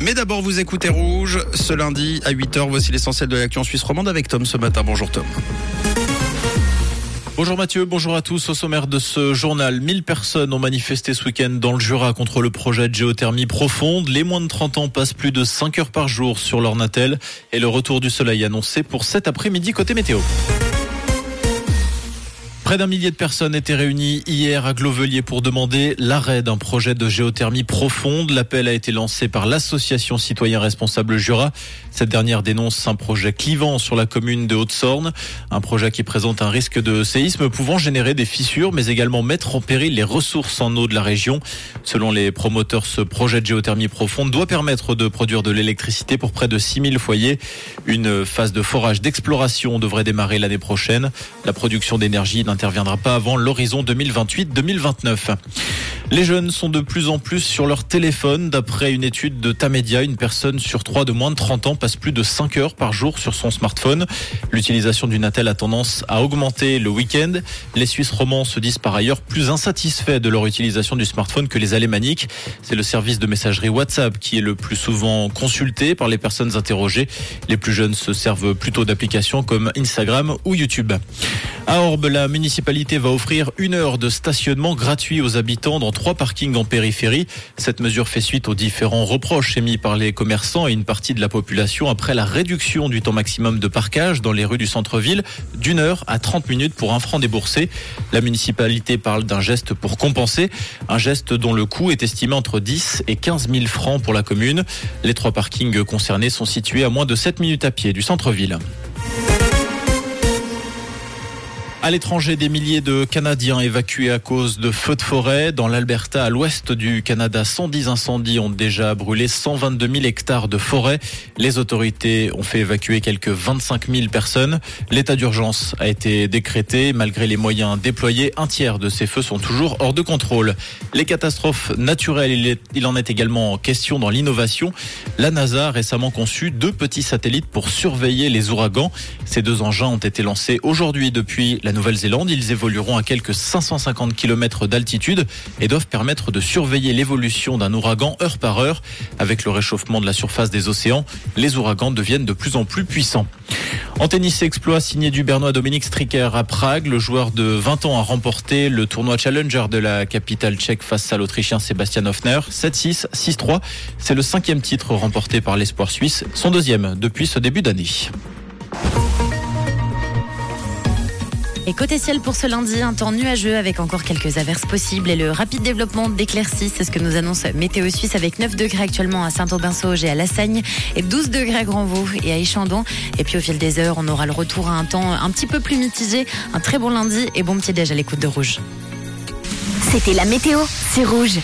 Mais d'abord, vous écoutez Rouge. Ce lundi à 8h, voici l'essentiel de l'action suisse romande avec Tom ce matin. Bonjour Tom. Bonjour Mathieu, bonjour à tous. Au sommaire de ce journal, 1000 personnes ont manifesté ce week-end dans le Jura contre le projet de géothermie profonde. Les moins de 30 ans passent plus de 5 heures par jour sur leur natel et le retour du soleil annoncé pour cet après-midi côté météo. Près d'un millier de personnes étaient réunies hier à Glovelier pour demander l'arrêt d'un projet de géothermie profonde. L'appel a été lancé par l'association citoyen responsable Jura. Cette dernière dénonce un projet clivant sur la commune de Haute-Sorne, un projet qui présente un risque de séisme pouvant générer des fissures mais également mettre en péril les ressources en eau de la région. Selon les promoteurs, ce projet de géothermie profonde doit permettre de produire de l'électricité pour près de 6000 foyers. Une phase de forage d'exploration devrait démarrer l'année prochaine. La production d'énergie n'interviendra pas avant l'horizon 2028-2029. Les jeunes sont de plus en plus sur leur téléphone. D'après une étude de Tamedia, une personne sur trois de moins de 30 ans passe plus de 5 heures par jour sur son smartphone. L'utilisation du Natel a tendance à augmenter le week-end. Les Suisses romans se disent par ailleurs plus insatisfaits de leur utilisation du smartphone que les Alémaniques. C'est le service de messagerie WhatsApp qui est le plus souvent consulté par les personnes interrogées. Les plus jeunes se servent plutôt d'applications comme Instagram ou YouTube. À Orbe, la municipalité va offrir une heure de stationnement gratuit aux habitants dans trois parkings en périphérie. Cette mesure fait suite aux différents reproches émis par les commerçants et une partie de la population après la réduction du temps maximum de parkage dans les rues du centre-ville d'une heure à 30 minutes pour un franc déboursé. La municipalité parle d'un geste pour compenser, un geste dont le coût est estimé entre 10 et 15 000 francs pour la commune. Les trois parkings concernés sont situés à moins de 7 minutes à pied du centre-ville. À l'étranger, des milliers de Canadiens évacués à cause de feux de forêt. Dans l'Alberta, à l'ouest du Canada, 110 incendies ont déjà brûlé 122 000 hectares de forêt. Les autorités ont fait évacuer quelques 25 000 personnes. L'état d'urgence a été décrété. Malgré les moyens déployés, un tiers de ces feux sont toujours hors de contrôle. Les catastrophes naturelles, il en est également question dans l'innovation. La NASA a récemment conçu deux petits satellites pour surveiller les ouragans. Ces deux engins ont été lancés aujourd'hui depuis la Nouvelle-Zélande. Ils évolueront à quelques 550 km d'altitude et doivent permettre de surveiller l'évolution d'un ouragan heure par heure. Avec le réchauffement de la surface des océans, les ouragans deviennent de plus en plus puissants. En tennis, exploit signé du Bernois Dominique Stricker à Prague. Le joueur de 20 ans a remporté le tournoi Challenger de la capitale tchèque face à l'Autrichien Sébastien Hoffner. 7-6, 6-3. C'est le cinquième titre remporté par l'espoir suisse, son deuxième depuis ce début d'année. Et côté ciel pour ce lundi, un temps nuageux avec encore quelques averses possibles et le rapide développement d'éclaircies. C'est ce que nous annonce Météo Suisse avec 9 degrés actuellement à Saint-Aubin-Sauge et à Lassagne et 12 degrés à Grandvaux et à Échandon. Et puis au fil des heures, on aura le retour à un temps un petit peu plus mitigé. Un très bon lundi et bon petit déj à l'écoute de Rouge. C'était la météo, c'est Rouge.